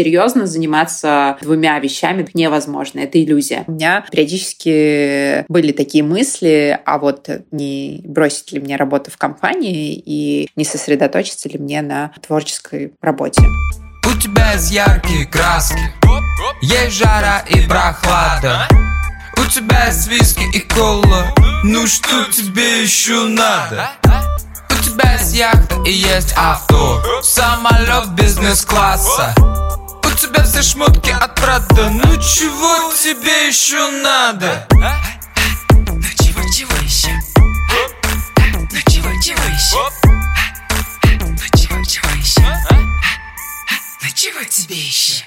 серьезно заниматься двумя вещами невозможно. Это иллюзия. У меня периодически были такие мысли, а вот не бросить ли мне работу в компании и не сосредоточиться ли мне на творческой работе. У тебя есть яркие краски, есть жара и прохлада. У тебя есть виски и кола, ну что тебе еще надо? У тебя есть яхта и есть авто, самолет бизнес-класса. У тебя все шмотки от Прада, ну чего тебе еще надо? Ну чего, чего еще? Ну чего, чего еще? Ну чего, чего еще? Ну чего тебе еще?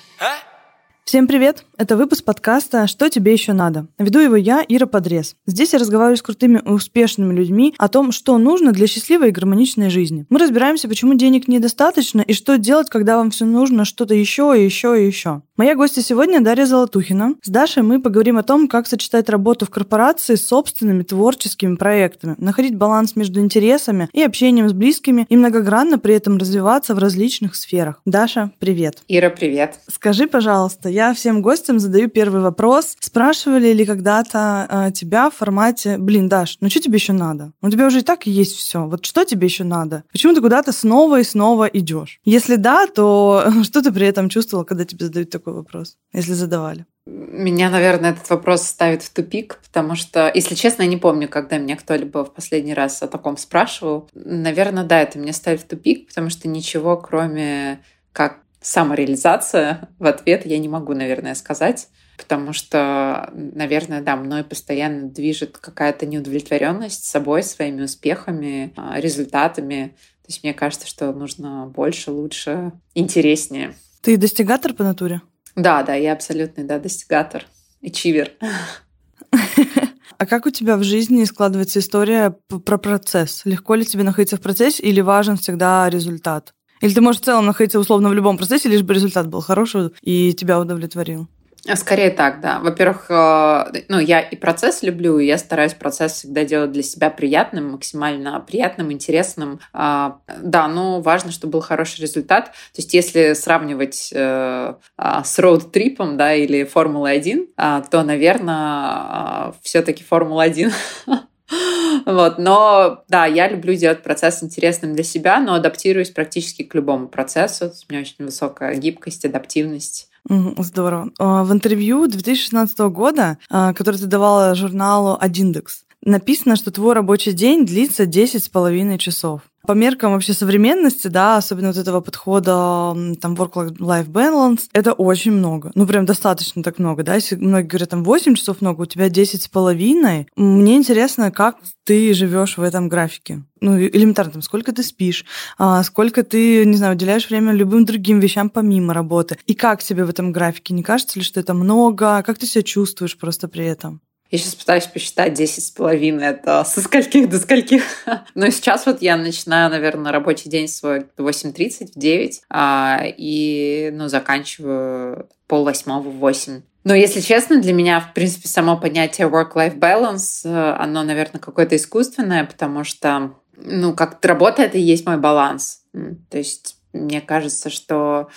Всем привет! Это выпуск подкаста «Что тебе еще надо?». Веду его я, Ира Подрез. Здесь я разговариваю с крутыми и успешными людьми о том, что нужно для счастливой и гармоничной жизни. Мы разбираемся, почему денег недостаточно и что делать, когда вам все нужно что-то еще и еще и еще. Моя гостья сегодня Дарья Золотухина. С Дашей мы поговорим о том, как сочетать работу в корпорации с собственными творческими проектами, находить баланс между интересами и общением с близкими и многогранно при этом развиваться в различных сферах. Даша, привет. Ира, привет. Скажи, пожалуйста, я всем гостям задаю первый вопрос. Спрашивали ли когда-то э, тебя в формате, блин, Даш, ну что тебе еще надо? У тебя уже и так есть все. Вот что тебе еще надо? Почему ты куда-то снова и снова идешь? Если да, то что ты при этом чувствовал, когда тебе задают такой вопрос, если задавали? Меня, наверное, этот вопрос ставит в тупик, потому что, если честно, я не помню, когда меня кто-либо в последний раз о таком спрашивал. Наверное, да, это меня ставит в тупик, потому что ничего, кроме как самореализация в ответ я не могу, наверное, сказать. Потому что, наверное, да, мной постоянно движет какая-то неудовлетворенность собой, своими успехами, а, результатами. То есть мне кажется, что нужно больше, лучше, интереснее. Ты достигатор по натуре? Да, да, я абсолютный, да, достигатор. и чивер. А как у тебя в жизни складывается история про процесс? Легко ли тебе находиться в процессе или важен всегда результат? Или ты можешь в целом находиться условно в любом процессе, лишь бы результат был хороший и тебя удовлетворил? Скорее так, да. Во-первых, э, ну, я и процесс люблю, и я стараюсь процесс всегда делать для себя приятным, максимально приятным, интересным. А, да, но важно, чтобы был хороший результат. То есть если сравнивать э, а, с роуд-трипом, да, или Формулой-1, а, то, наверное, все-таки Формула-1 Вот, но да, я люблю делать процесс интересным для себя, но адаптируюсь практически к любому процессу. У меня очень высокая гибкость, адаптивность. Здорово. А, в интервью 2016 года, а, которое ты давала журналу «Одиндекс», написано, что твой рабочий день длится 10 с половиной часов. По меркам вообще современности, да, особенно вот этого подхода там work-life balance, это очень много. Ну, прям достаточно так много, да. Если многие говорят, там 8 часов много, у тебя 10 с половиной. Мне интересно, как ты живешь в этом графике. Ну, элементарно, там, сколько ты спишь, а, сколько ты, не знаю, уделяешь время любым другим вещам помимо работы. И как тебе в этом графике? Не кажется ли, что это много? Как ты себя чувствуешь просто при этом? Я сейчас пытаюсь посчитать 10 с половиной, это со скольких до скольких. Но сейчас вот я начинаю, наверное, рабочий день свой в 8.30, в 9, а, и ну, заканчиваю пол восьмого в 8. Но, если честно, для меня, в принципе, само понятие work-life balance, оно, наверное, какое-то искусственное, потому что, ну, как работа — это и есть мой баланс. То есть мне кажется, что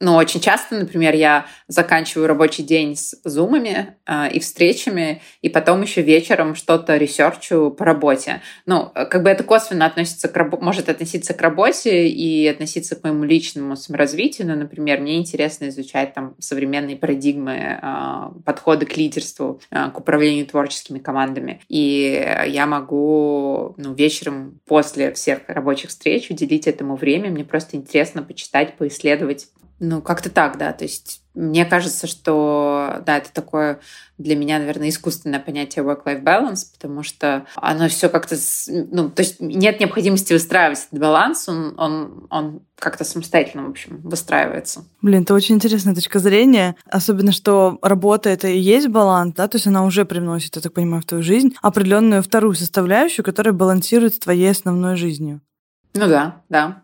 но очень часто, например, я заканчиваю рабочий день с зумами э, и встречами, и потом еще вечером что-то research у по работе. Ну, как бы это косвенно относится к раб- может относиться к работе и относиться к моему личному саморазвитию. Ну, например, мне интересно изучать там современные парадигмы, э, подходы к лидерству, э, к управлению творческими командами. И я могу ну, вечером после всех рабочих встреч уделить этому время. Мне просто интересно почитать, поисследовать ну, как-то так, да. То есть мне кажется, что, да, это такое для меня, наверное, искусственное понятие work-life balance, потому что оно все как-то, ну, то есть нет необходимости выстраивать этот баланс, он, он, он как-то самостоятельно, в общем, выстраивается. Блин, это очень интересная точка зрения, особенно, что работа — это и есть баланс, да, то есть она уже привносит, я так понимаю, в твою жизнь определенную вторую составляющую, которая балансирует с твоей основной жизнью. Ну да, да.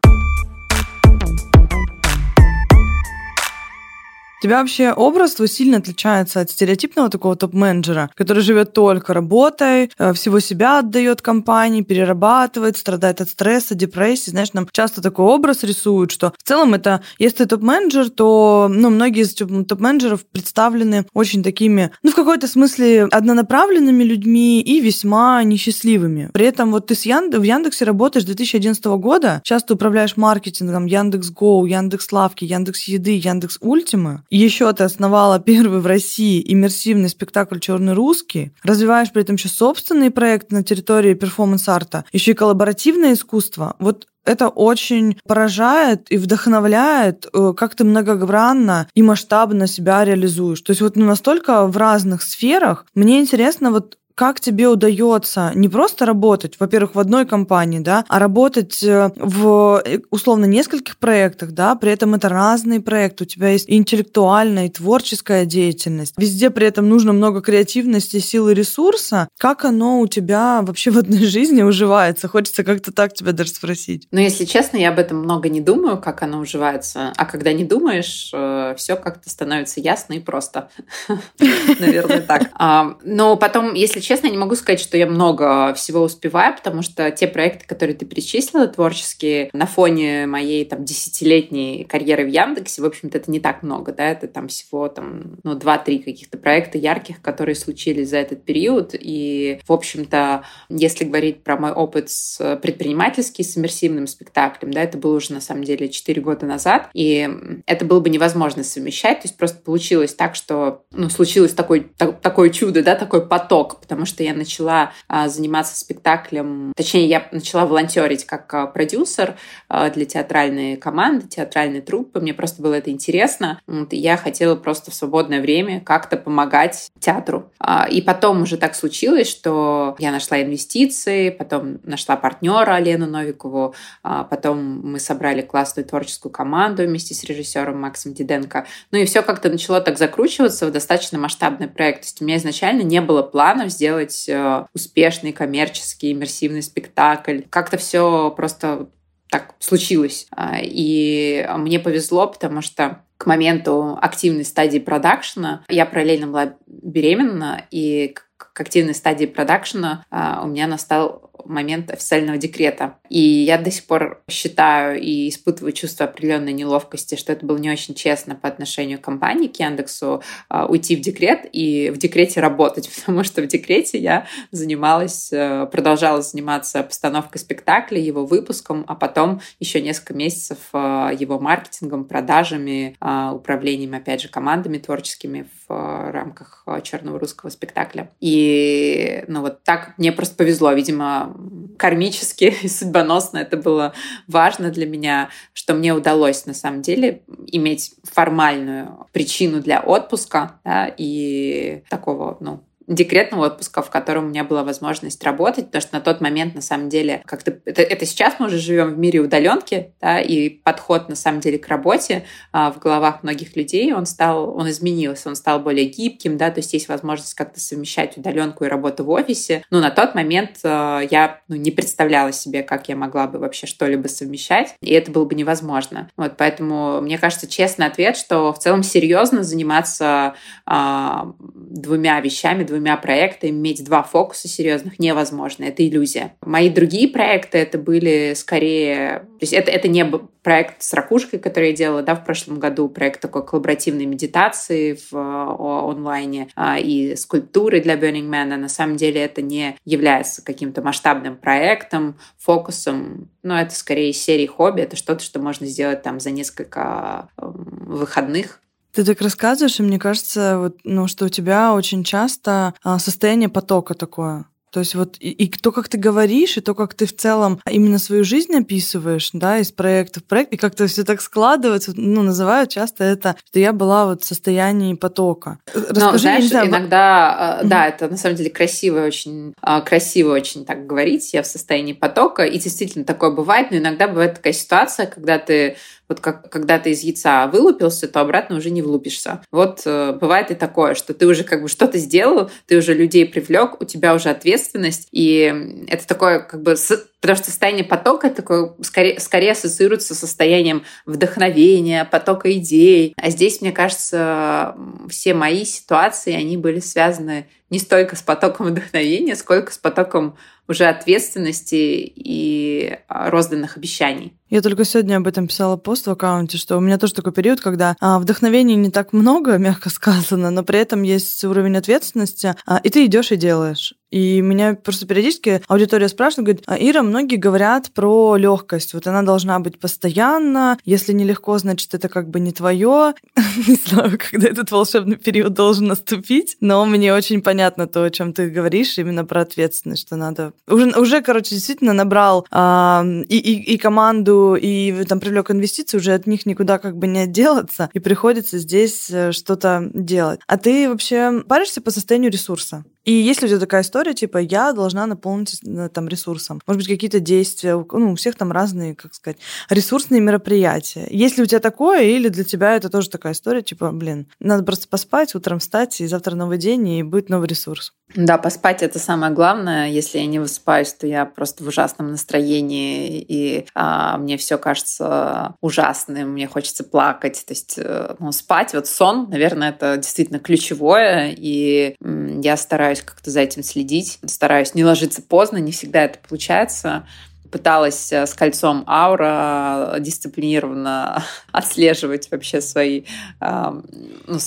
У тебя вообще образ твой сильно отличается от стереотипного такого топ-менеджера, который живет только работой, э, всего себя отдает компании, перерабатывает, страдает от стресса, депрессии. Знаешь, нам часто такой образ рисуют, что в целом это, если ты топ-менеджер, то ну, многие из топ-менеджеров представлены очень такими, ну, в какой-то смысле однонаправленными людьми и весьма несчастливыми. При этом вот ты с Янд... в Яндексе работаешь с 2011 года, часто управляешь маркетингом Яндекс.Гоу, Яндекс Лавки, Яндекс Еды, Яндекс Ультима. Еще ты основала первый в России иммерсивный спектакль «Черный русский». Развиваешь при этом еще собственные проекты на территории перформанс-арта, еще и коллаборативное искусство. Вот это очень поражает и вдохновляет, э, как ты многогранно и масштабно себя реализуешь. То есть вот ну, настолько в разных сферах. Мне интересно вот как тебе удается не просто работать, во-первых, в одной компании, да, а работать э, в э, условно нескольких проектах, да, при этом это разные проекты, у тебя есть интеллектуальная и творческая деятельность, везде при этом нужно много креативности, силы, ресурса. Как оно у тебя вообще в одной жизни уживается? Хочется как-то так тебя даже спросить. Ну, если честно, я об этом много не думаю, как оно уживается, а когда не думаешь, э, все как-то становится ясно и просто. Наверное, так. А, но потом, если честно, я не могу сказать, что я много всего успеваю, потому что те проекты, которые ты перечислила, творческие, на фоне моей там десятилетней карьеры в Яндексе, в общем-то, это не так много, да, это там всего там, ну, два-три каких-то проекта ярких, которые случились за этот период, и, в общем-то, если говорить про мой опыт с предпринимательским, с иммерсивным спектаклем, да, это было уже, на самом деле, четыре года назад, и это было бы невозможно совмещать, то есть просто получилось так, что, ну, случилось такой, так, такое чудо, да, такой поток, потому потому что я начала а, заниматься спектаклем, точнее, я начала волонтерить как а, продюсер а, для театральной команды, театральной труппы. Мне просто было это интересно. Я хотела просто в свободное время как-то помогать театру. И потом уже так случилось, что я нашла инвестиции, потом нашла партнера Лену Новикову, потом мы собрали классную творческую команду вместе с режиссером Максом Диденко. Ну и все как-то начало так закручиваться в достаточно масштабный проект. То есть у меня изначально не было планов сделать сделать э, успешный коммерческий иммерсивный спектакль. Как-то все просто так случилось. А, и мне повезло, потому что к моменту активной стадии продакшена я параллельно была беременна, и к активной стадии продакшена а, у меня настал момент официального декрета. И я до сих пор считаю и испытываю чувство определенной неловкости, что это было не очень честно по отношению к компании, к Яндексу, а, уйти в декрет и в декрете работать, потому что в декрете я занималась, э, продолжала заниматься постановкой спектакля, его выпуском, а потом еще несколько месяцев э, его маркетингом, продажами, э, управлением, опять же, командами творческими в рамках черного русского спектакля. И ну вот так мне просто повезло, видимо, кармически и судьбоносно это было важно для меня, что мне удалось на самом деле иметь формальную причину для отпуска да, и такого, ну, декретного отпуска, в котором у меня была возможность работать, потому что на тот момент, на самом деле, как-то это, это сейчас мы уже живем в мире удаленки, да, и подход, на самом деле, к работе а, в головах многих людей, он стал, он изменился, он стал более гибким, да, то есть есть возможность как-то совмещать удаленку и работу в офисе. Но на тот момент а, я ну, не представляла себе, как я могла бы вообще что-либо совмещать, и это было бы невозможно. Вот, поэтому, мне кажется, честный ответ, что в целом серьезно заниматься а, двумя вещами, двумя двумя проектами иметь два фокуса серьезных невозможно. Это иллюзия. Мои другие проекты это были скорее... То есть это, это не проект с ракушкой, который я делала да, в прошлом году, проект такой коллаборативной медитации в онлайне а, и скульптуры для Burning Man. А на самом деле это не является каким-то масштабным проектом, фокусом. Но это скорее серии хобби. Это что-то, что можно сделать там за несколько выходных ты так рассказываешь, и мне кажется, вот, ну, что у тебя очень часто а, состояние потока такое. То есть вот и, и то, как ты говоришь, и то, как ты в целом именно свою жизнь описываешь, да, из проекта в проект, и как-то все так складывается, ну, называют часто это, что я была вот в состоянии потока. Расскажи, Но, знаешь, знаю, иногда, mm-hmm. да, это на самом деле красиво очень, а, красиво очень так говорить, я в состоянии потока, и действительно такое бывает, но иногда бывает такая ситуация, когда ты вот как, когда ты из яйца вылупился, то обратно уже не влупишься. Вот э, бывает и такое, что ты уже как бы что-то сделал, ты уже людей привлек, у тебя уже ответственность. И это такое как бы... Потому что состояние потока такое скорее, скорее ассоциируется с состоянием вдохновения, потока идей. А здесь, мне кажется, все мои ситуации, они были связаны не столько с потоком вдохновения, сколько с потоком уже ответственности и а, розданных обещаний. Я только сегодня об этом писала пост в аккаунте, что у меня тоже такой период, когда а, вдохновения не так много, мягко сказано, но при этом есть уровень ответственности, а, и ты идешь и делаешь. И меня просто периодически аудитория спрашивает, говорит, а Ира, многие говорят про легкость. Вот она должна быть постоянно. Если нелегко, значит, это как бы не твое. не знаю, когда этот волшебный период должен наступить, но мне очень понятно то, о чем ты говоришь, именно про ответственность, что надо... Уже, уже короче, действительно набрал а, и, и, и команду и там привлек инвестиции, уже от них никуда как бы не отделаться, и приходится здесь э, что-то делать. А ты вообще паришься по состоянию ресурса? И есть ли у тебя такая история, типа, я должна наполнить э, там ресурсом? Может быть, какие-то действия, ну, у всех там разные, как сказать, ресурсные мероприятия. Есть ли у тебя такое, или для тебя это тоже такая история, типа, блин, надо просто поспать, утром встать, и завтра новый день, и будет новый ресурс? Да, поспать это самое главное. Если я не высыпаюсь, то я просто в ужасном настроении, и а, мне все кажется ужасным, мне хочется плакать. То есть э, ну, спать, вот сон, наверное, это действительно ключевое, и я стараюсь как-то за этим следить, стараюсь не ложиться поздно, не всегда это получается пыталась э, с кольцом аура дисциплинированно отслеживать вообще свои, ну,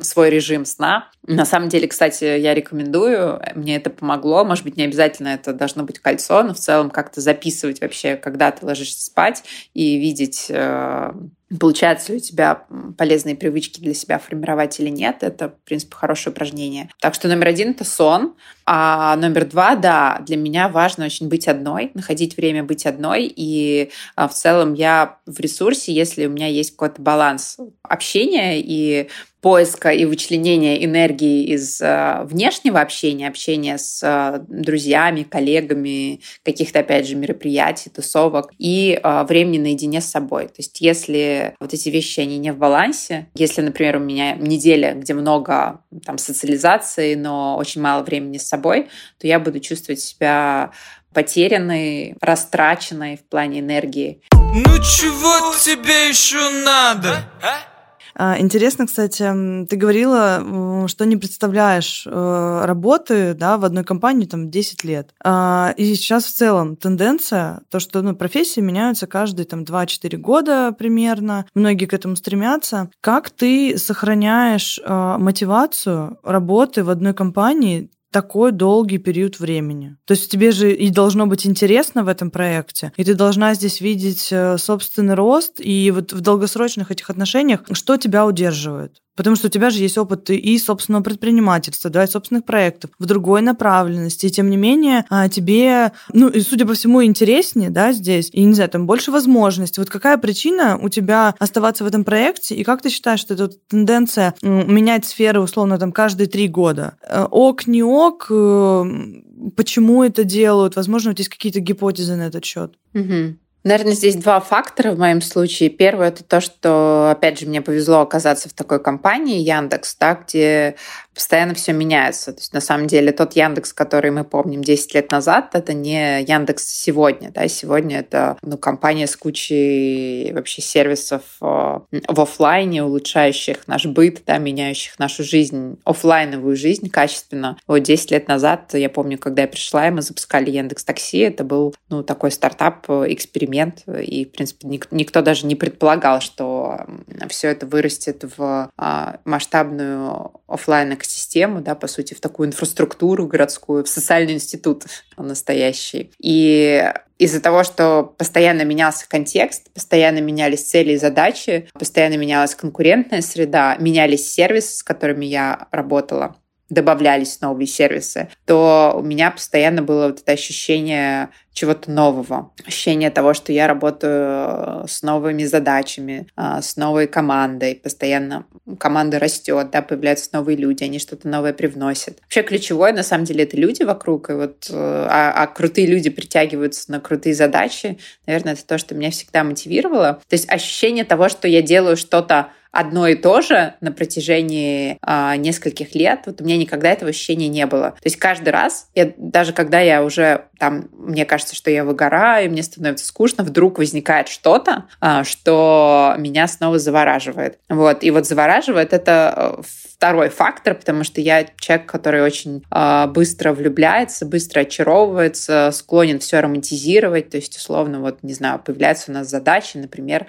свой режим сна. На самом деле, кстати, я рекомендую, мне это помогло. Может быть, не обязательно это должно быть кольцо, но в целом как-то записывать вообще, когда ты ложишься спать и видеть э, Получается ли у тебя полезные привычки для себя формировать или нет, это, в принципе, хорошее упражнение. Так что номер один — это сон. А номер два, да, для меня важно очень быть одной, находить время быть одной. И а, в целом я в ресурсе, если у меня есть какой-то баланс общения и поиска и вычленения энергии из э, внешнего общения, общения с э, друзьями, коллегами, каких-то, опять же, мероприятий, тусовок и времени наедине с собой. То есть если вот эти вещи, они не в балансе, если, например, у меня неделя, где много там социализации, но очень мало времени с собой, то я буду чувствовать себя потерянной, растраченной в плане энергии. Ну чего тебе еще надо? А? А, интересно, кстати, ты говорила, что не представляешь э, работы да, в одной компании там 10 лет. А, и сейчас в целом тенденция, то, что ну, профессии меняются каждые там 2-4 года примерно, многие к этому стремятся. Как ты сохраняешь э, мотивацию работы в одной компании такой долгий период времени. То есть тебе же и должно быть интересно в этом проекте, и ты должна здесь видеть э, собственный рост, и вот в долгосрочных этих отношениях что тебя удерживает? Потому что у тебя же есть опыт и собственного предпринимательства, да, и собственных проектов в другой направленности. И тем не менее, а, тебе, ну, и, судя по всему, интереснее, да, здесь. И, не знаю, там больше возможностей. Вот какая причина у тебя оставаться в этом проекте? И как ты считаешь, что эта тенденция менять сферы, условно, там, каждые три года? Э, ок, не ок, э, почему это делают? Возможно, у тебя есть какие-то гипотезы на этот счет? Угу. Наверное, здесь два фактора в моем случае. Первое это то, что, опять же, мне повезло оказаться в такой компании Яндекс, да, где постоянно все меняется. То есть, на самом деле, тот Яндекс, который мы помним 10 лет назад, это не Яндекс сегодня. Да? Сегодня это ну, компания с кучей вообще сервисов э, в офлайне, улучшающих наш быт, да, меняющих нашу жизнь, офлайновую жизнь качественно. Вот 10 лет назад, я помню, когда я пришла, и мы запускали Яндекс Такси, это был ну, такой стартап, эксперимент, и, в принципе, никто даже не предполагал, что все это вырастет в а, масштабную офлайн экосистему, да, по сути, в такую инфраструктуру городскую, в социальный институт настоящий. И из-за того, что постоянно менялся контекст, постоянно менялись цели и задачи, постоянно менялась конкурентная среда, менялись сервисы, с которыми я работала, добавлялись новые сервисы, то у меня постоянно было вот это ощущение чего-то нового, ощущение того, что я работаю э, с новыми задачами, э, с новой командой, постоянно команда растет, да, появляются новые люди, они что-то новое привносят. Вообще ключевое, на самом деле, это люди вокруг, и вот, э, а, а крутые люди притягиваются на крутые задачи, наверное, это то, что меня всегда мотивировало. То есть ощущение того, что я делаю что-то одно и то же на протяжении э, нескольких лет, вот у меня никогда этого ощущения не было. То есть каждый раз, я, даже когда я уже там, мне кажется, что я выгораю, мне становится скучно, вдруг возникает что-то, э, что меня снова завораживает. Вот. И вот завораживает это второй фактор, потому что я человек, который очень э, быстро влюбляется, быстро очаровывается, склонен все романтизировать. То есть, условно, вот, не знаю, появляются у нас задачи, например,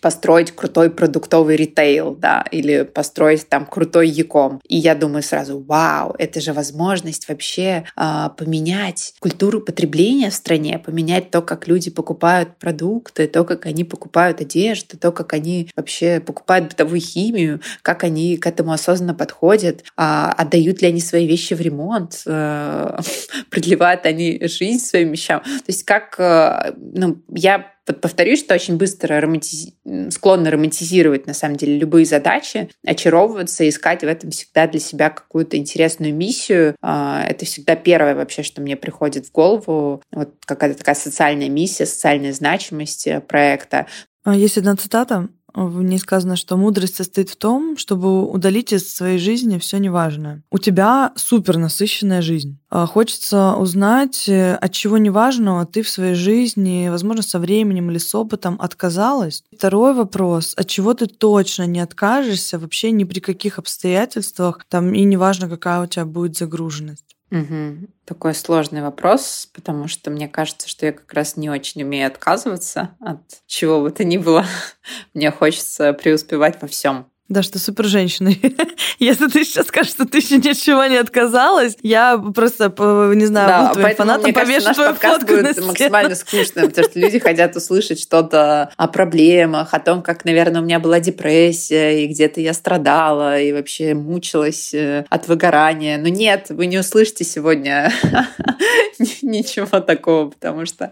построить крутой продуктовый ритейл, да, или построить там крутой яком. И я думаю сразу, вау, это же возможность вообще э, поменять культуру потребления в стране, поменять то, как люди покупают продукты, то, как они покупают одежду, то, как они вообще покупают бытовую химию, как они к этому осознанно подходят, э, отдают ли они свои вещи в ремонт, э, продлевают они жизнь своим вещам. То есть как, э, ну, я повторюсь, что очень быстро романтиз... склонна романтизировать, на самом деле, любые задачи, очаровываться, искать в этом всегда для себя какую-то интересную миссию. А, это всегда первое вообще, что мне приходит в голову. Вот какая-то такая социальная миссия, социальная значимость э, проекта. А, есть одна цитата, в ней сказано, что мудрость состоит в том, чтобы удалить из своей жизни все неважное. У тебя супер насыщенная жизнь. А, хочется узнать, э, от чего неважного ты в своей жизни, возможно, со временем или с опытом отказалась. Второй вопрос, от чего ты точно не откажешься вообще ни при каких обстоятельствах, там и неважно, какая у тебя будет загруженность. Угу. Такой сложный вопрос, потому что мне кажется, что я как раз не очень умею отказываться от чего бы то ни было. Мне хочется преуспевать во всем. Да, что супер женщина. Если ты сейчас скажешь, что ты еще ни от чего не отказалась, я просто, не знаю, да, буду твоим фанатом, повешу твою фотку будет максимально скучно, потому что люди хотят услышать что-то о проблемах, о том, как, наверное, у меня была депрессия, и где-то я страдала, и вообще мучилась э, от выгорания. Но нет, вы не услышите сегодня ничего такого, потому что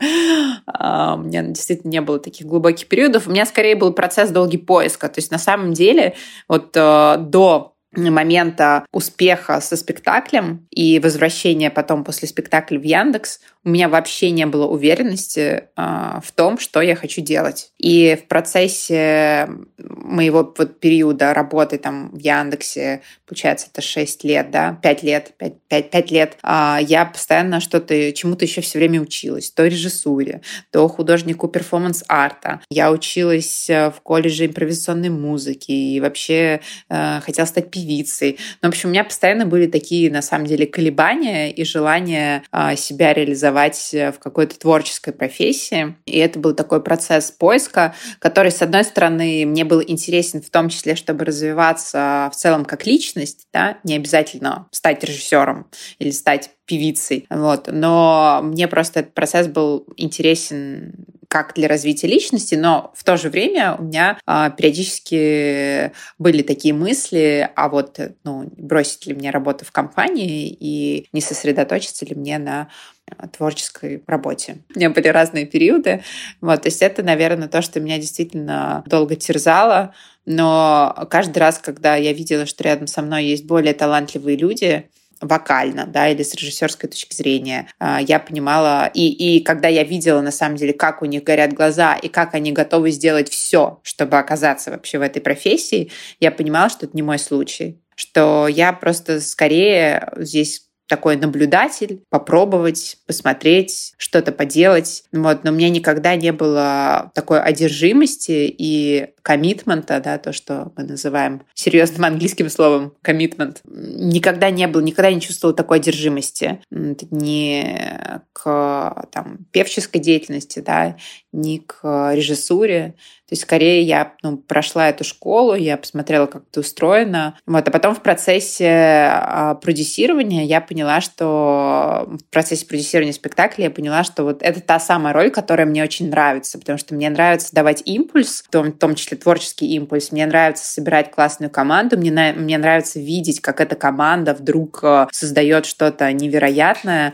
а, у меня действительно не было таких глубоких периодов. У меня скорее был процесс долгий поиска. То есть на самом деле вот э, до момента успеха со спектаклем и возвращения потом после спектакля в Яндекс у меня вообще не было уверенности э, в том, что я хочу делать. И в процессе моего вот периода работы там в Яндексе, получается, это 6 лет, да, 5 лет, 5, 5, 5 лет, э, я постоянно что-то, чему-то еще все время училась. То режиссуре, то художнику перформанс-арта. Я училась э, в колледже импровизационной музыки и вообще э, хотела стать певицей. Но, в общем, у меня постоянно были такие, на самом деле, колебания и желание э, себя реализовать реализовать э, в какой-то творческой профессии. И это был такой процесс поиска, который, с одной стороны, мне был интересен в том числе, чтобы развиваться в целом как личность, да, не обязательно стать режиссером или стать певицей. Вот. Но мне просто этот процесс был интересен как для развития личности, но в то же время у меня а, периодически были такие мысли, а вот ну, бросить ли мне работу в компании и не сосредоточиться ли мне на творческой работе. У меня были разные периоды. Вот, то есть это, наверное, то, что меня действительно долго терзало. Но каждый раз, когда я видела, что рядом со мной есть более талантливые люди, вокально, да, или с режиссерской точки зрения. А, я понимала, и, и когда я видела, на самом деле, как у них горят глаза, и как они готовы сделать все, чтобы оказаться вообще в этой профессии, я понимала, что это не мой случай что я просто скорее здесь такой наблюдатель, попробовать, посмотреть, что-то поделать. Вот. Но у меня никогда не было такой одержимости и коммитмента, да, то, что мы называем серьезным английским словом коммитмент. Никогда не было, никогда не чувствовала такой одержимости ни к там, певческой деятельности, да, ни к режиссуре. То есть скорее я ну, прошла эту школу, я посмотрела, как это устроено. Вот. А потом в процессе а, продюсирования я поняла, что в процессе продюсирования спектакля я поняла, что вот это та самая роль, которая мне очень нравится, потому что мне нравится давать импульс, в том, в том числе творческий импульс. Мне нравится собирать классную команду, мне, на, мне нравится видеть, как эта команда вдруг э, создает что-то невероятное,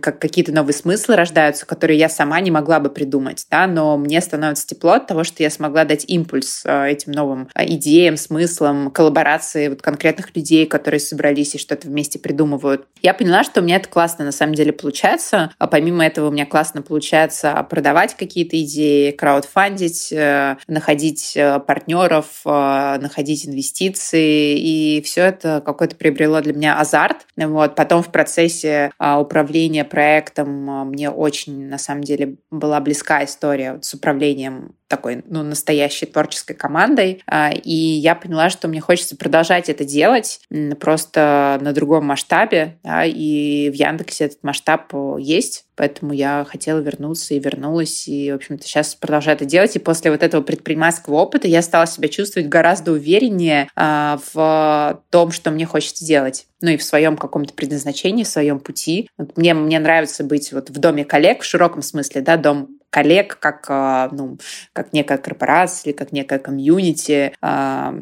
как какие-то новые смыслы рождаются, которые я сама не могла бы придумать, да, но мне становится тепло от того, что я смогла дать импульс э, этим новым э, идеям, смыслам, коллаборации вот конкретных людей, которые собрались и что-то вместе придумывают. Я поняла, что у меня это классно на самом деле получается. А помимо этого у меня классно получается продавать какие-то идеи, краудфандить, э, находить э, партнеров, э, находить инвестиции. И все это какое-то приобрело для меня азарт. Вот. Потом в процессе управления проектом мне очень, на самом деле, была близка история с управлением такой, ну, настоящей творческой командой. А, и я поняла, что мне хочется продолжать это делать просто на другом масштабе. Да, и в Яндексе этот масштаб есть. Поэтому я хотела вернуться и вернулась. И, в общем-то, сейчас продолжаю это делать. И после вот этого предпринимательского опыта я стала себя чувствовать гораздо увереннее а, в том, что мне хочется делать ну и в своем каком-то предназначении, в своем пути. Вот мне, мне нравится быть вот в доме коллег в широком смысле, да, дом коллег как, а, ну, как некая корпорация или как некая комьюнити, а,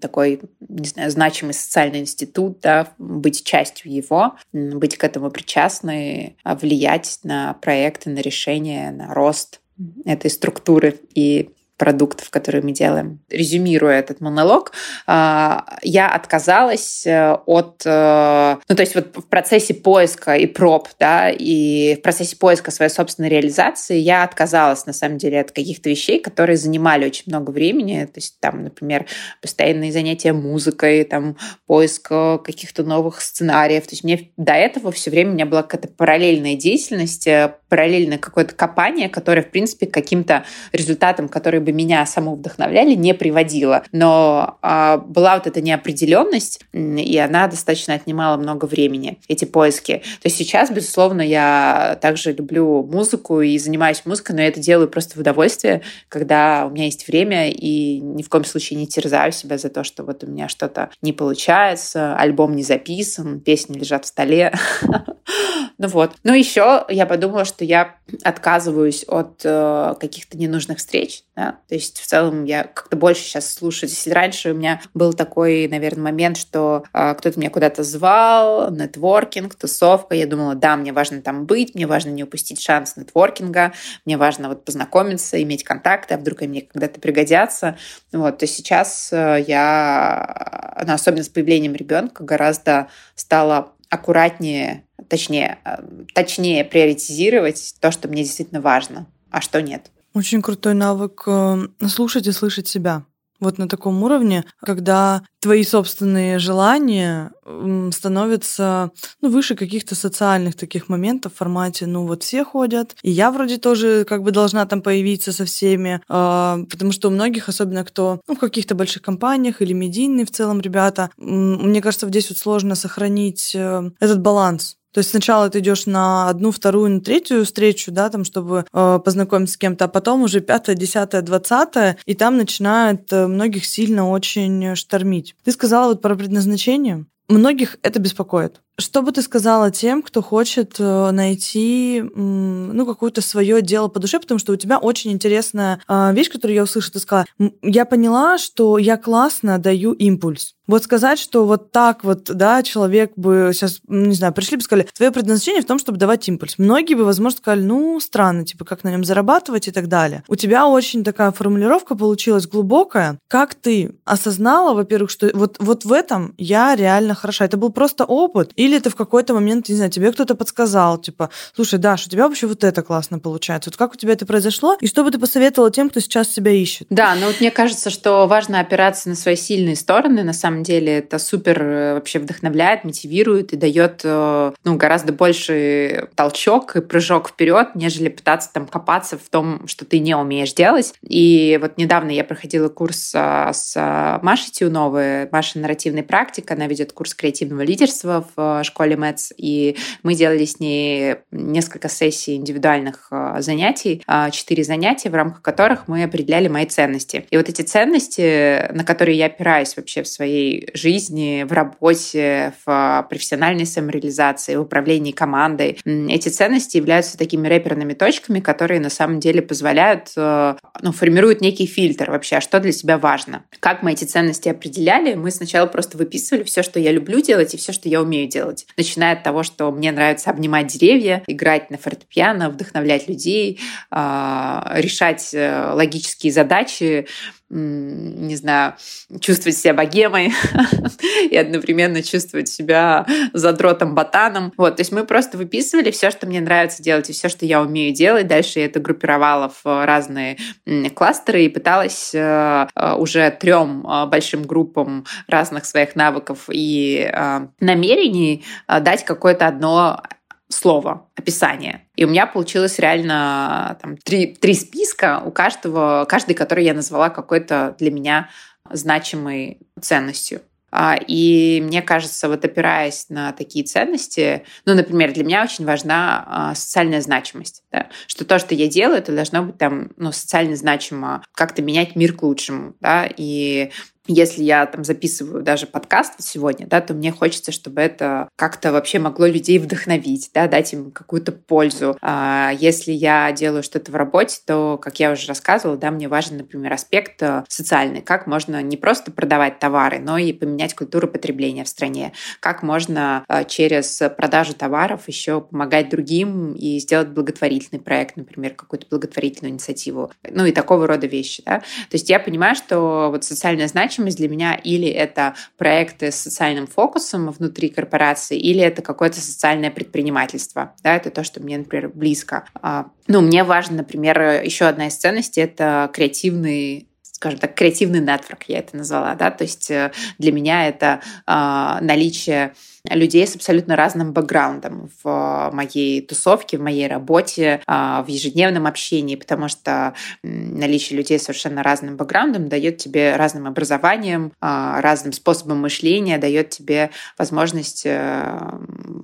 такой, не знаю, значимый социальный институт, да, быть частью его, быть к этому причастной, а, влиять на проекты, на решения, на рост этой структуры и продуктов, которые мы делаем. Резюмируя этот монолог, а, я отказалась э, от... Э, ну, то есть вот в процессе поиска и проб, да, и в процессе поиска своей собственной реализации я отказалась, на самом деле, от каких-то вещей, которые занимали очень много времени. То есть там, например, постоянные занятия музыкой, там, поиск каких-то новых сценариев. То есть мне до этого все время у меня была какая-то параллельная деятельность, э, параллельное какое-то копание, которое, в принципе, каким-то результатам, которые бы меня саму вдохновляли, не приводило. Но а, была вот эта неопределенность, и она достаточно отнимала много времени, эти поиски. То есть сейчас, безусловно, я также люблю музыку и занимаюсь музыкой, но я это делаю просто в удовольствие, когда у меня есть время, и ни в коем случае не терзаю себя за то, что вот у меня что-то не получается, альбом не записан, песни лежат в столе. Ну вот. Ну еще я подумала, что я отказываюсь от э, каких-то ненужных встреч. Да? То есть в целом я как-то больше сейчас слушаю. Если раньше у меня был такой, наверное, момент, что э, кто-то меня куда-то звал, нетворкинг, тусовка, я думала, да, мне важно там быть, мне важно не упустить шанс нетворкинга, мне важно вот познакомиться, иметь контакты, а вдруг они мне когда-то пригодятся. Вот, то сейчас э, я, ну, особенно с появлением ребенка, гораздо стала аккуратнее, точнее, э, точнее приоритизировать то, что мне действительно важно, а что нет. Очень крутой навык э, слушать и слышать себя. Вот на таком уровне, когда твои собственные желания становятся ну, выше каких-то социальных таких моментов в формате, ну вот все ходят, и я вроде тоже как бы должна там появиться со всеми, э, потому что у многих, особенно кто ну, в каких-то больших компаниях или медийные в целом ребята, мне кажется, здесь вот сложно сохранить э, этот баланс то есть сначала ты идешь на одну, вторую, на третью встречу, да, там, чтобы э, познакомиться с кем-то, а потом уже пятая, десятая, двадцатая, и там начинает э, многих сильно очень штормить. Ты сказала вот про предназначение. Многих это беспокоит. Что бы ты сказала тем, кто хочет э, найти ну, какое-то свое дело по душе, потому что у тебя очень интересная а, вещь, которую я услышала, ты сказала, я поняла, что я классно даю импульс. Вот сказать, что вот так вот, да, человек бы сейчас, не знаю, пришли бы сказали, твое предназначение в том, чтобы давать импульс. Многие бы, возможно, сказали, ну, странно, типа, как на нем зарабатывать и так далее. У тебя очень такая формулировка получилась глубокая. Как ты осознала, во-первых, что вот, вот в этом я реально хороша. Это был просто опыт. Или это в какой-то момент, не знаю, тебе кто-то подсказал, типа, слушай, Даш, у тебя вообще вот это классно получается. Вот как у тебя это произошло? И что бы ты посоветовала тем, кто сейчас себя ищет? Да, ну вот мне кажется, что важно опираться на свои сильные стороны, на самом самом деле это супер э, вообще вдохновляет, мотивирует и дает э, ну, гораздо больше толчок и прыжок вперед, нежели пытаться там копаться в том, что ты не умеешь делать. И вот недавно я проходила курс а, с Машей Тюновой, Маша нарративная практика, она ведет курс креативного лидерства в школе МЭЦ, и мы делали с ней несколько сессий индивидуальных а, занятий, а, четыре занятия, в рамках которых мы определяли мои ценности. И вот эти ценности, на которые я опираюсь вообще в своей жизни, в работе, в профессиональной самореализации, в управлении командой. Эти ценности являются такими рэперными точками, которые на самом деле позволяют, э, ну, формируют некий фильтр вообще, а что для себя важно. Как мы эти ценности определяли? Мы сначала просто выписывали все, что я люблю делать и все, что я умею делать. Начиная от того, что мне нравится обнимать деревья, играть на фортепиано, вдохновлять людей, а, решать э, логические задачи, не знаю, чувствовать себя богемой и одновременно чувствовать себя задротом-ботаном. Вот, то есть мы просто выписывали все, что мне нравится делать, и все, что я умею делать. Дальше я это группировала в разные кластеры и пыталась э, э, уже трем э, большим группам разных своих навыков и намерений дать какое-то одно слово, описание. И у меня получилось реально там, три, три списка у каждого, каждый, который я назвала какой-то для меня значимой ценностью. А, и мне кажется, вот опираясь на такие ценности, ну, например, для меня очень важна а, социальная значимость, да? что то, что я делаю, это должно быть там, ну, социально значимо, как-то менять мир к лучшему, да, и если я там записываю даже подкаст сегодня, да, то мне хочется, чтобы это как-то вообще могло людей вдохновить, да, дать им какую-то пользу. А если я делаю что-то в работе, то, как я уже рассказывала, да, мне важен, например, аспект э, социальный. Как можно не просто продавать товары, но и поменять культуру потребления в стране. Как можно э, через продажу товаров еще помогать другим и сделать благотворительный проект, например, какую-то благотворительную инициативу. Ну и такого рода вещи, да. То есть я понимаю, что вот социальная значимость значимость для меня или это проекты с социальным фокусом внутри корпорации, или это какое-то социальное предпринимательство. Да, это то, что мне, например, близко. А, ну, мне важно, например, еще одна из ценностей — это креативный скажем так, креативный нетворк, я это назвала, да, то есть э, для меня это э, наличие людей с абсолютно разным бэкграундом в моей тусовке, в моей работе, а, в ежедневном общении, потому что наличие людей с совершенно разным бэкграундом дает тебе разным образованием, а, разным способом мышления, дает тебе возможность э,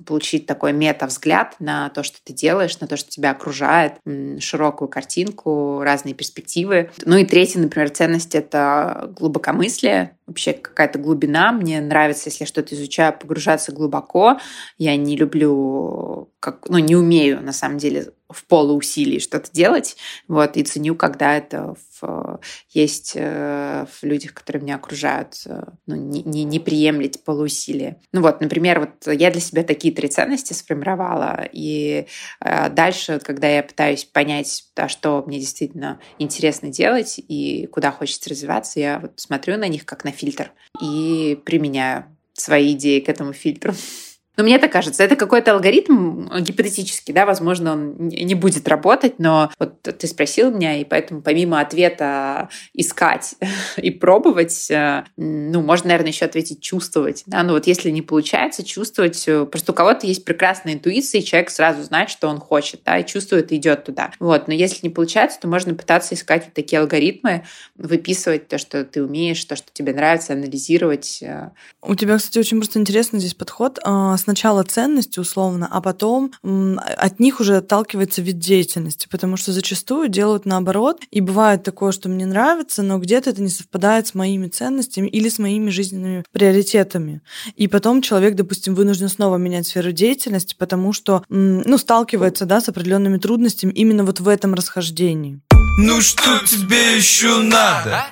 получить такой мета-взгляд на то, что ты делаешь, на то, что тебя окружает, широкую картинку, разные перспективы. Ну и третья, например, ценность — это глубокомыслие, вообще какая-то глубина. Мне нравится, если я что-то изучаю, погружаться глубоко. Я не люблю, как, ну, не умею, на самом деле, в полуусилии что-то делать. Вот, и ценю, когда это в, есть э, в людях, которые меня окружают, э, ну, не, не, не приемлить полуусилия. Ну вот, например, вот я для себя такие три ценности сформировала. И э, дальше, когда я пытаюсь понять, а что мне действительно интересно делать и куда хочется развиваться, я вот смотрю на них как на фильтр и применяю свои идеи к этому фильтру. Но мне так кажется, это какой-то алгоритм гипотетический, да, возможно, он не будет работать, но вот ты спросил меня, и поэтому помимо ответа искать и пробовать, э, ну, можно, наверное, еще ответить чувствовать, да, ну вот если не получается чувствовать, э, просто у кого-то есть прекрасная интуиция, и человек сразу знает, что он хочет, да, и чувствует, и идет туда. Вот, но если не получается, то можно пытаться искать вот такие алгоритмы, выписывать то, что ты умеешь, то, что тебе нравится, анализировать. Э. У тебя, кстати, очень просто интересный здесь подход а, сначала ценности условно, а потом от них уже отталкивается вид деятельности, потому что зачастую делают наоборот, и бывает такое, что мне нравится, но где-то это не совпадает с моими ценностями или с моими жизненными приоритетами. И потом человек, допустим, вынужден снова менять сферу деятельности, потому что, ну, сталкивается, да, с определенными трудностями именно вот в этом расхождении. Ну что тебе еще надо?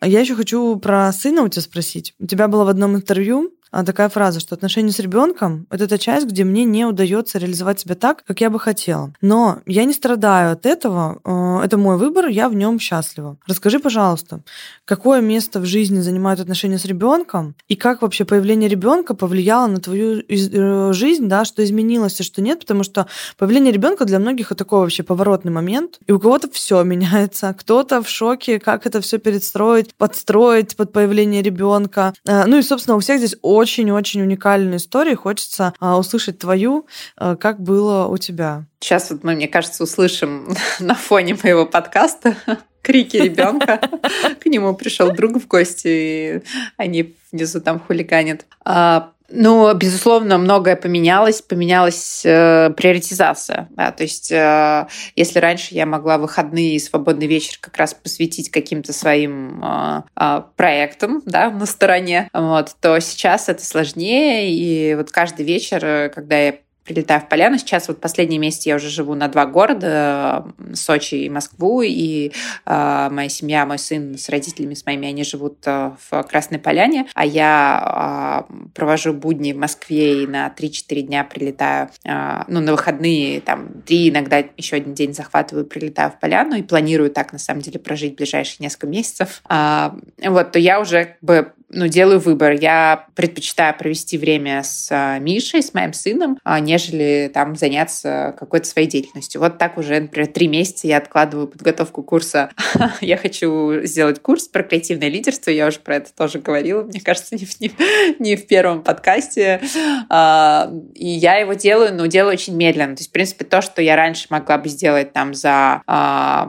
Я еще хочу про сына у тебя спросить. У тебя было в одном интервью а, такая фраза, что отношения с ребенком — это та часть, где мне не удается реализовать себя так, как я бы хотела. Но я не страдаю от этого, а, это мой выбор, я в нем счастлива. Расскажи, пожалуйста, какое место в жизни занимают отношения с ребенком и как вообще появление ребенка повлияло на твою э, жизнь, да, что изменилось и что нет, потому что появление ребенка для многих это такой вообще поворотный момент, и у кого-то все меняется, кто-то в шоке, как это все перестроить, подстроить под появление ребенка. А, ну и, собственно, у всех здесь очень-очень уникальную историю. Хочется а, услышать твою, а, как было у тебя. Сейчас вот мы, мне кажется, услышим на фоне моего подкаста крики ребенка. К нему пришел друг в гости, и они внизу там хулиганят. А, ну, безусловно, многое поменялось, поменялась э, приоритизация. Да? То есть, э, если раньше я могла выходные и свободный вечер как раз посвятить каким-то своим э, э, проектам да, на стороне, вот, то сейчас это сложнее. И вот каждый вечер, э, когда я прилетаю в Поляну. Сейчас вот последний месяц я уже живу на два города, Сочи и Москву, и э, моя семья, мой сын с родителями, с моими, они живут э, в Красной Поляне, а я э, провожу будни в Москве и на 3-4 дня прилетаю, э, ну, на выходные, там, три, иногда еще один день захватываю, прилетаю в Поляну и планирую так, на самом деле, прожить ближайшие несколько месяцев. Э, вот, то я уже как бы ну, делаю выбор. Я предпочитаю провести время с а, Мишей, с моим сыном, а, нежели там заняться какой-то своей деятельностью. Вот так уже, например, три месяца я откладываю подготовку курса. я хочу сделать курс про креативное лидерство. Я уже про это тоже говорила, мне кажется, не в, не, не в первом подкасте. А, и я его делаю, но делаю очень медленно. То есть, в принципе, то, что я раньше могла бы сделать там за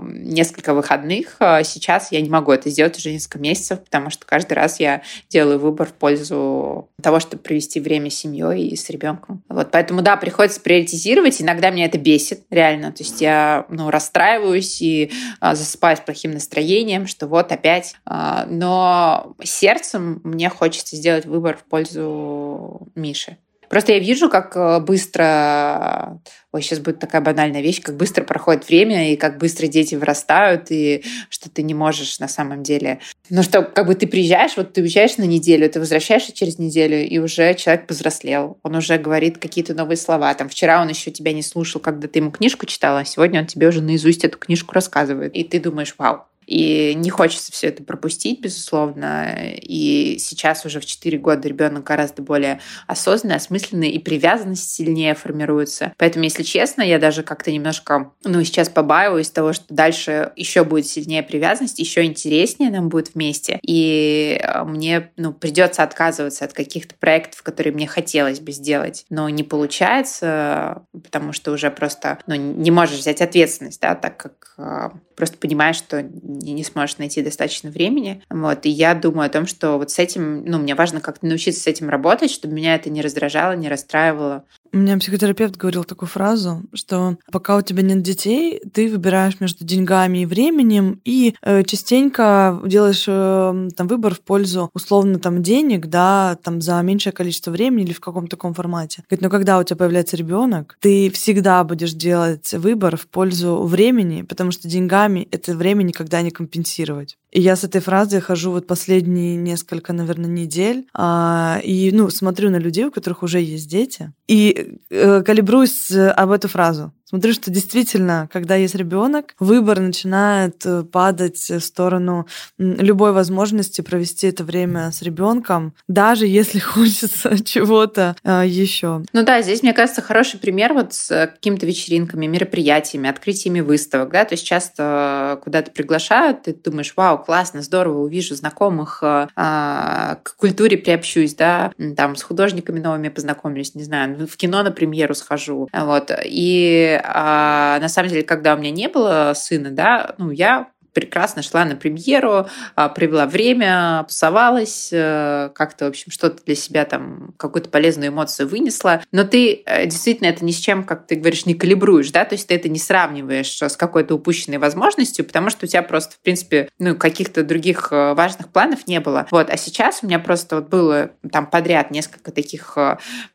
несколько выходных, сейчас я не могу это сделать уже несколько месяцев, потому что каждый раз я делаю выбор в пользу того, чтобы провести время с семьей и с ребенком. Вот, поэтому, да, приходится приоритизировать. Иногда меня это бесит, реально. То есть я, ну, расстраиваюсь и а, засыпаю с плохим настроением, что вот опять. А, но сердцем мне хочется сделать выбор в пользу Миши. Просто я вижу, как э, быстро, ой, сейчас будет такая банальная вещь, как быстро проходит время, и как быстро дети вырастают, и что ты не можешь на самом деле... Ну что, как бы ты приезжаешь, вот ты уезжаешь на неделю, ты возвращаешься через неделю, и уже человек повзрослел, он уже говорит какие-то новые слова. Там вчера он еще тебя не слушал, когда ты ему книжку читала, а сегодня он тебе уже наизусть эту книжку рассказывает. И ты думаешь, вау, и не хочется все это пропустить, безусловно. И сейчас уже в 4 года ребенок гораздо более осознанный, осмысленный, и привязанность сильнее формируется. Поэтому, если честно, я даже как-то немножко, ну, сейчас побаиваюсь того, что дальше еще будет сильнее привязанность, еще интереснее нам будет вместе. И э, мне, ну, придется отказываться от каких-то проектов, которые мне хотелось бы сделать, но не получается, потому что уже просто, ну, не можешь взять ответственность, да, так как э, просто понимаешь, что не сможешь найти достаточно времени. Вот. И я думаю о том, что вот с этим, ну, мне важно как-то научиться с этим работать, чтобы меня это не раздражало, не расстраивало. У меня психотерапевт говорил такую фразу, что пока у тебя нет детей, ты выбираешь между деньгами и временем, и э, частенько делаешь э, там выбор в пользу условно там денег, да, там за меньшее количество времени или в каком-то таком формате. Говорит, но когда у тебя появляется ребенок, ты всегда будешь делать выбор в пользу времени, потому что деньгами это время никогда не компенсировать. И я с этой фразой хожу вот последние несколько, наверное, недель, а, и ну смотрю на людей, у которых уже есть дети, и э, калибруюсь об эту фразу. Смотрю, что действительно, когда есть ребенок, выбор начинает э, падать в сторону любой возможности провести это время с ребенком, даже если хочется чего-то э, еще. Ну да, здесь, мне кажется, хороший пример вот с какими-то вечеринками, мероприятиями, открытиями выставок. Да? То есть часто куда-то приглашают, ты думаешь, вау, классно, здорово, увижу знакомых, э, к культуре приобщусь, да, там с художниками новыми познакомлюсь, не знаю, в кино на премьеру схожу. Вот. И а, на самом деле, когда у меня не было сына, да, ну, я прекрасно шла на премьеру, а, провела время, тусовалась, э, как-то, в общем, что-то для себя там, какую-то полезную эмоцию вынесла. Но ты э, действительно это ни с чем, как ты говоришь, не калибруешь, да, то есть ты это не сравниваешь с какой-то упущенной возможностью, потому что у тебя просто, в принципе, ну, каких-то других э, важных планов не было. Вот, а сейчас у меня просто вот было там подряд несколько таких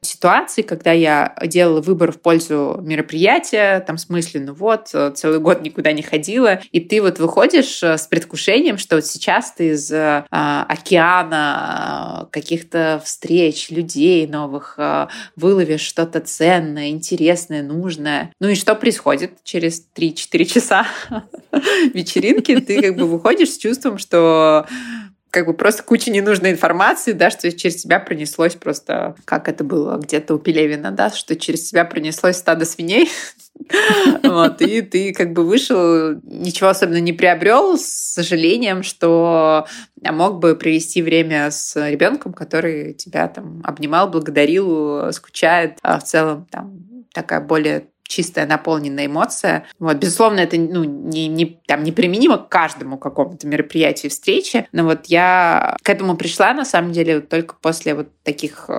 ситуаций, когда я делала выбор в пользу мероприятия, там, в смысле, ну вот, целый год никуда не ходила, и ты вот выходишь приходишь э, с предвкушением, что вот сейчас ты из э, океана каких-то встреч, людей новых э, выловишь что-то ценное, интересное, нужное. Ну и что происходит через 3-4 часа вечеринки? Ты как бы выходишь с чувством, что как бы просто куча ненужной информации, да, что через тебя пронеслось просто, как это было где-то у Пелевина, да, что через тебя пронеслось стадо свиней, вот, и ты как бы вышел, ничего особенно не приобрел, с сожалением, что мог бы провести время с ребенком, который тебя там обнимал, благодарил, скучает, а в целом там такая более чистая наполненная эмоция. Вот, безусловно, это ну, не, не, там, не применимо к каждому какому-то мероприятию встрече, но вот я к этому пришла, на самом деле, только после вот таких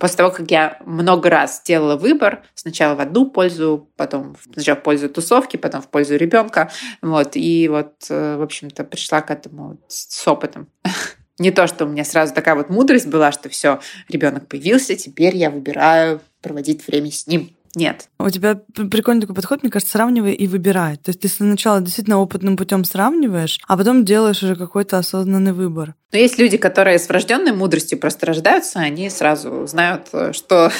после того, как я много раз делала выбор, сначала в одну пользу, потом сначала в пользу тусовки, потом в пользу ребенка, вот, и вот, э, в общем-то, пришла к этому с опытом. Не то, что у меня сразу такая вот мудрость была, что все, ребенок появился, теперь я выбираю проводить время с ним. Нет. У тебя прикольный такой подход, мне кажется, сравнивай и выбирай. То есть ты сначала действительно опытным путем сравниваешь, а потом делаешь уже какой-то осознанный выбор. Но есть люди, которые с врожденной мудростью просто рождаются, они сразу знают, что,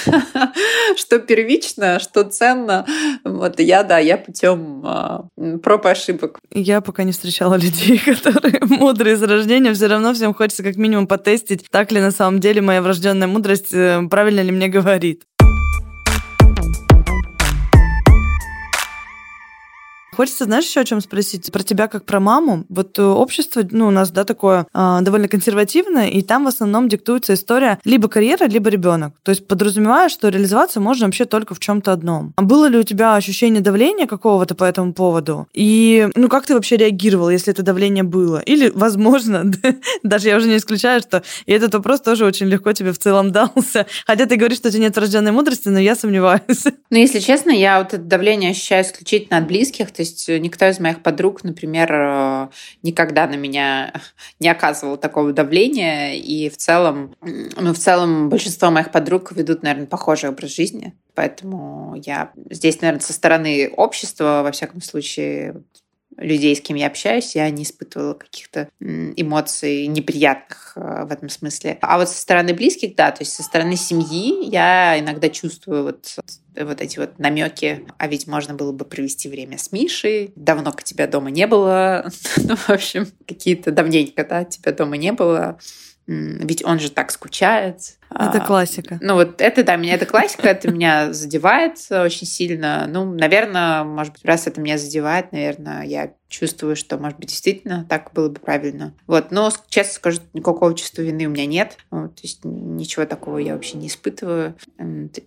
что первично, что ценно. Вот я, да, я путем а, проб и ошибок. Я пока не встречала людей, которые мудрые с рождения. Все равно всем хочется как минимум потестить, так ли на самом деле моя врожденная мудрость э, правильно ли мне говорит. Хочется, знаешь, еще о чем спросить? Про тебя как про маму. Вот э, общество, ну, у нас, да, такое э, довольно консервативное, и там в основном диктуется история либо карьера, либо ребенок. То есть подразумевая, что реализоваться можно вообще только в чем-то одном. А было ли у тебя ощущение давления какого-то по этому поводу? И, ну, как ты вообще реагировал, если это давление было? Или, возможно, даже я уже не исключаю, что и этот вопрос тоже очень легко тебе в целом дался. Хотя ты говоришь, что у тебя нет врожденной мудрости, но я сомневаюсь. Ну, если честно, я вот это давление ощущаю исключительно от близких, то есть э, никто из моих подруг, например, э, никогда на меня не оказывал такого давления, и в целом, ну, в целом большинство моих подруг ведут, наверное, похожий образ жизни, поэтому я здесь, наверное, со стороны общества, во всяком случае, людей, с кем я общаюсь, я не испытывала каких-то эмоций неприятных э, в этом смысле. А вот со стороны близких, да, то есть со стороны семьи я иногда чувствую вот вот эти вот намеки, а ведь можно было бы провести время с Мишей, давно к тебя дома не было, ну, в общем, какие-то давненько, да, тебя дома не было, ведь он же так скучает. Это а, классика. Ну вот это, да, меня это классика, это меня задевает очень сильно. Ну, наверное, может быть, раз это меня задевает, наверное, я чувствую, что, может быть, действительно так было бы правильно. Вот, но, честно скажу, никакого чувства вины у меня нет. Вот, то есть ничего такого я вообще не испытываю.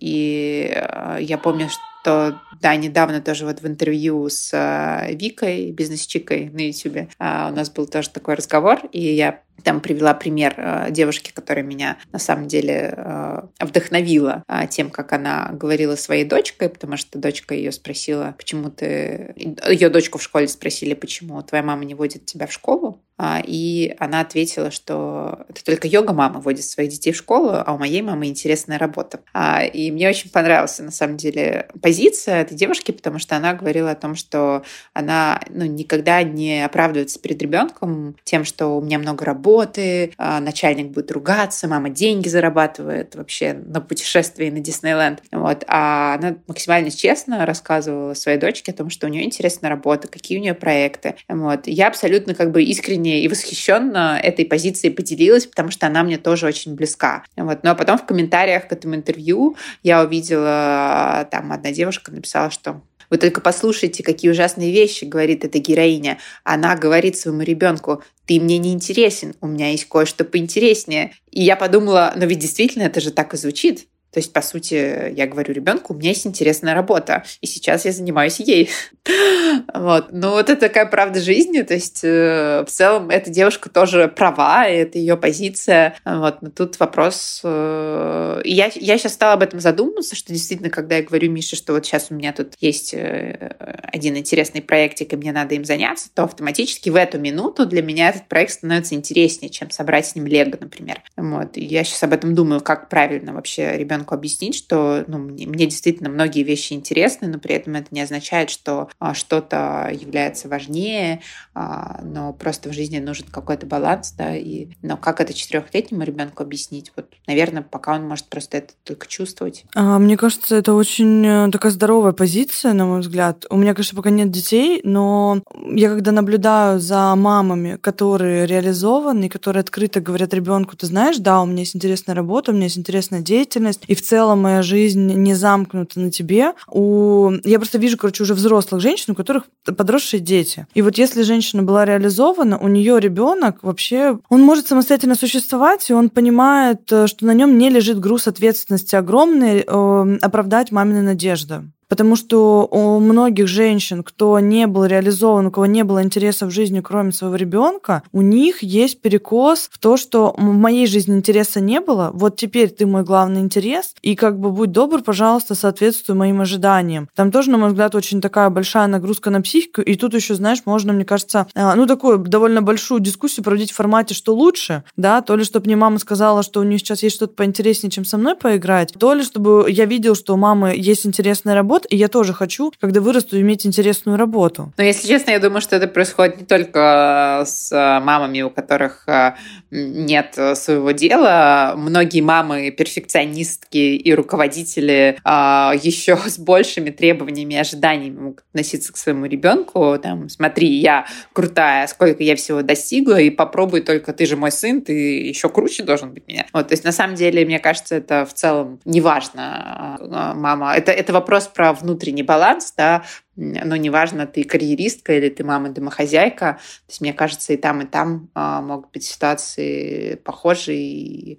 И а, я помню, что да, недавно тоже вот в интервью с а, Викой, бизнес-чикой на YouTube, у нас был тоже такой разговор, и я там привела пример э, девушки, которая меня на самом деле э, вдохновила э, тем, как она говорила своей дочкой, потому что дочка ее спросила, почему ты... Ее дочку в школе спросили, почему твоя мама не водит тебя в школу. А, и она ответила, что это только йога-мама водит своих детей в школу, а у моей мамы интересная работа. А, и мне очень понравилась, на самом деле, позиция этой девушки, потому что она говорила о том, что она ну, никогда не оправдывается перед ребенком тем, что у меня много работы, а, начальник будет ругаться, мама деньги зарабатывает вообще на путешествии на Диснейленд. Вот. А она максимально честно рассказывала своей дочке о том, что у нее интересная работа, какие у нее проекты. Вот. Я абсолютно как бы искренне и восхищенно этой позицией поделилась, потому что она мне тоже очень близка. Вот. Ну а потом в комментариях к этому интервью я увидела, там одна девушка написала, что вы только послушайте, какие ужасные вещи говорит эта героиня. Она говорит своему ребенку, ты мне не интересен, у меня есть кое-что поинтереснее. И я подумала, но ведь действительно это же так и звучит. То есть, по сути, я говорю ребенку, у меня есть интересная работа, и сейчас я занимаюсь ей. вот. Но вот это такая правда жизни, то есть э, в целом эта девушка тоже права, и это ее позиция. Вот. Но тут вопрос... Э, я, я сейчас стала об этом задумываться, что действительно, когда я говорю Мише, что вот сейчас у меня тут есть э, один интересный проектик, и мне надо им заняться, то автоматически в эту минуту для меня этот проект становится интереснее, чем собрать с ним лего, например. Вот. И я сейчас об этом думаю, как правильно вообще ребенку ребенку объяснить, что ну, мне, действительно многие вещи интересны, но при этом это не означает, что а, что-то является важнее, а, но просто в жизни нужен какой-то баланс, да, и, но как это четырехлетнему ребенку объяснить? Вот, наверное, пока он может просто это только чувствовать. А, мне кажется, это очень э, такая здоровая позиция, на мой взгляд. У меня, конечно, пока нет детей, но я когда наблюдаю за мамами, которые реализованы, которые открыто говорят ребенку, ты знаешь, да, у меня есть интересная работа, у меня есть интересная деятельность, и в целом моя жизнь не замкнута на тебе. У... Я просто вижу, короче, уже взрослых женщин, у которых подросшие дети. И вот если женщина была реализована, у нее ребенок вообще, он может самостоятельно существовать, и он понимает, э, что на нем не лежит груз ответственности огромный э, оправдать мамины надежды. Потому что у многих женщин, кто не был реализован, у кого не было интереса в жизни, кроме своего ребенка, у них есть перекос в то, что в моей жизни интереса не было, вот теперь ты мой главный интерес, и как бы будь добр, пожалуйста, соответствуй моим ожиданиям. Там тоже, на мой взгляд, очень такая большая нагрузка на психику, и тут еще, знаешь, можно, мне кажется, а, ну, такую довольно большую дискуссию проводить в формате, что лучше, да, то ли, чтобы мне мама сказала, что у нее сейчас есть что-то поинтереснее, чем со мной поиграть, то ли, чтобы я видел, что у мамы есть интересная работа, и я тоже хочу, когда вырасту, иметь интересную работу. Но, если честно, я думаю, что это происходит не только с мамами, у которых а, нет своего дела. Многие мамы перфекционистки и руководители еще с большими требованиями и ожиданиями могут относиться к своему ребенку. Там, смотри, я крутая, сколько я всего достигла, и попробуй только ты же мой сын, ты еще круче должен быть меня. Вот, то есть, на самом деле, мне кажется, это в целом неважно, а, мама. Это, это вопрос про внутренний баланс, да, но неважно, ты карьеристка или ты мама-домохозяйка. То есть, мне кажется, и там, и там а, могут быть ситуации похожие. И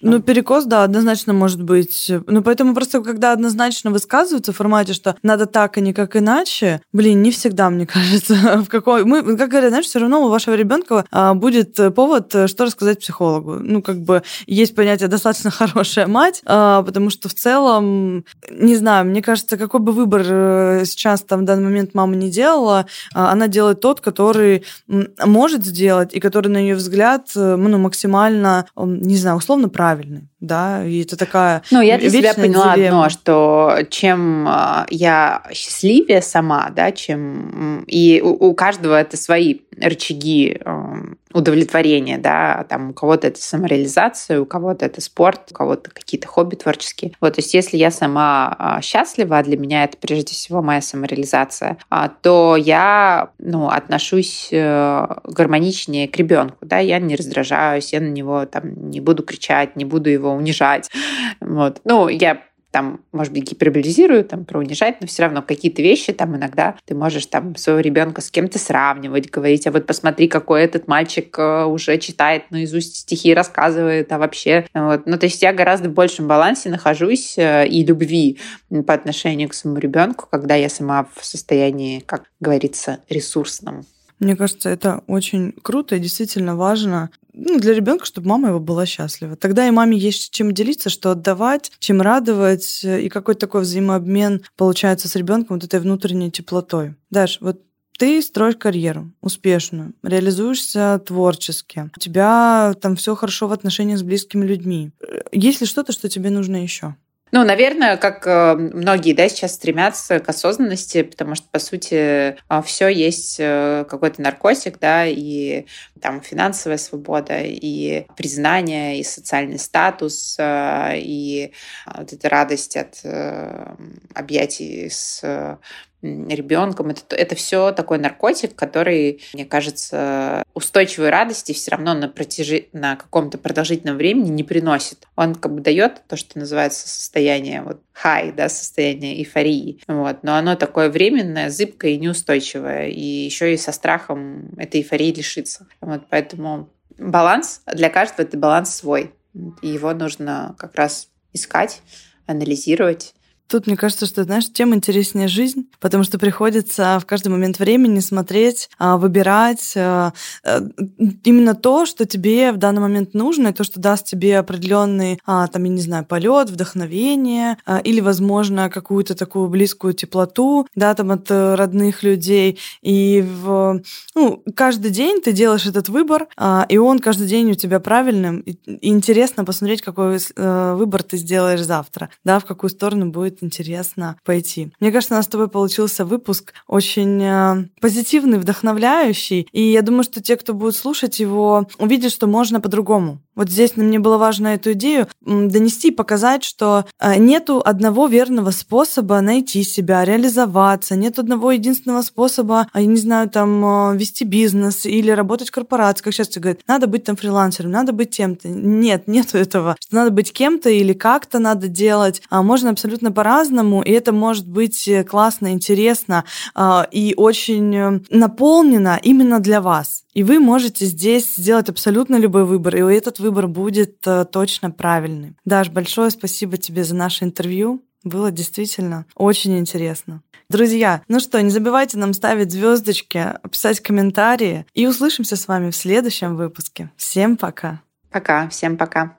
ну, перекос, да, однозначно может быть. Ну, поэтому просто, когда однозначно высказываются в формате, что надо так, а не как иначе, блин, не всегда, мне кажется, в какой... Мы, как говорят, знаешь, все равно у вашего ребенка а, будет повод, что рассказать психологу. Ну, как бы есть понятие достаточно хорошая мать, а, потому что в целом, не знаю, мне кажется, какой бы выбор э, сейчас там в данный момент мама не делала, а, она делает тот, который может сделать и который, на ее взгляд, э, ну, максимально, не знаю, условно правильный правильный, да, и это такая Ну, я для себя поняла дилемма. одно, что чем а, я счастливее сама, да, чем... И у, у каждого это свои рычаги удовлетворения, да, там у кого-то это самореализация, у кого-то это спорт, у кого-то какие-то хобби творческие. Вот, то есть если я сама а, счастлива, а для меня это прежде всего моя самореализация, а, то я, ну, отношусь э, гармоничнее к ребенку, да, я не раздражаюсь, я на него там не буду кричать, не буду его унижать, вот. Ну, я там, может быть, гиперболизирую, там, про унижать, но все равно какие-то вещи там иногда ты можешь там своего ребенка с кем-то сравнивать, говорить, а вот посмотри, какой этот мальчик э, уже читает наизусть стихи, рассказывает, а вообще... Вот. Ну, то есть я гораздо в большем балансе нахожусь э, и любви по отношению к своему ребенку, когда я сама в состоянии, как говорится, ресурсном. Мне кажется, это очень круто и действительно важно ну, для ребенка, чтобы мама его была счастлива. Тогда и маме есть чем делиться, что отдавать, чем радовать, и какой-то такой взаимообмен получается с ребенком вот этой внутренней теплотой. Даш, вот ты строишь карьеру успешную, реализуешься творчески, у тебя там все хорошо в отношениях с близкими людьми. Есть ли что-то, что тебе нужно еще? Ну, наверное, как э, многие, да, сейчас стремятся к осознанности, потому что, по сути, а, все есть э, какой-то наркотик, да, и там финансовая свобода, и признание, и социальный статус, э, и вот эта радость от объятий с ребенком. Это, это все такой наркотик, который, мне кажется, устойчивой радости все равно на, протяжи... на каком-то продолжительном времени не приносит. Он как бы дает то, что называется состояние вот high, да, состояние эйфории. Вот. Но оно такое временное, зыбкое и неустойчивое. И еще и со страхом этой эйфории лишиться. Вот. Поэтому баланс для каждого это баланс свой. И его нужно как раз искать, анализировать Тут мне кажется, что, знаешь, тем интереснее жизнь, потому что приходится в каждый момент времени смотреть, а, выбирать а, э, именно то, что тебе в данный момент нужно, и то, что даст тебе определенный, а, там, я не знаю, полет, вдохновение, или, возможно, какую-то такую близкую теплоту, да, там, от родных людей. И в, ну, каждый день ты делаешь этот выбор, и он каждый день у тебя правильным. И интересно посмотреть, какой э, выбор ты сделаешь завтра, да, в какую сторону будет интересно пойти. Мне кажется, у нас с тобой получился выпуск очень э, позитивный, вдохновляющий. И я думаю, что те, кто будет слушать его, увидят, что можно по-другому. Вот здесь мне было важно эту идею донести, показать, что э, нету одного верного способа найти себя, реализоваться, нет одного единственного способа, я не знаю, там, э, вести бизнес или работать в корпорации, как сейчас говорят, надо быть там фрилансером, надо быть тем-то. Нет, нету этого. Что надо быть кем-то или как-то надо делать. А можно абсолютно по по-разному, и это может быть э, классно, интересно э, и очень э, наполнено именно для вас. И вы можете здесь сделать абсолютно любой выбор, и этот выбор будет точно правильный. Даш, большое спасибо тебе за наше интервью. Было действительно очень интересно. Друзья, ну что, не забывайте нам ставить звездочки, писать комментарии и услышимся с вами в следующем выпуске. Всем пока. Пока, всем пока.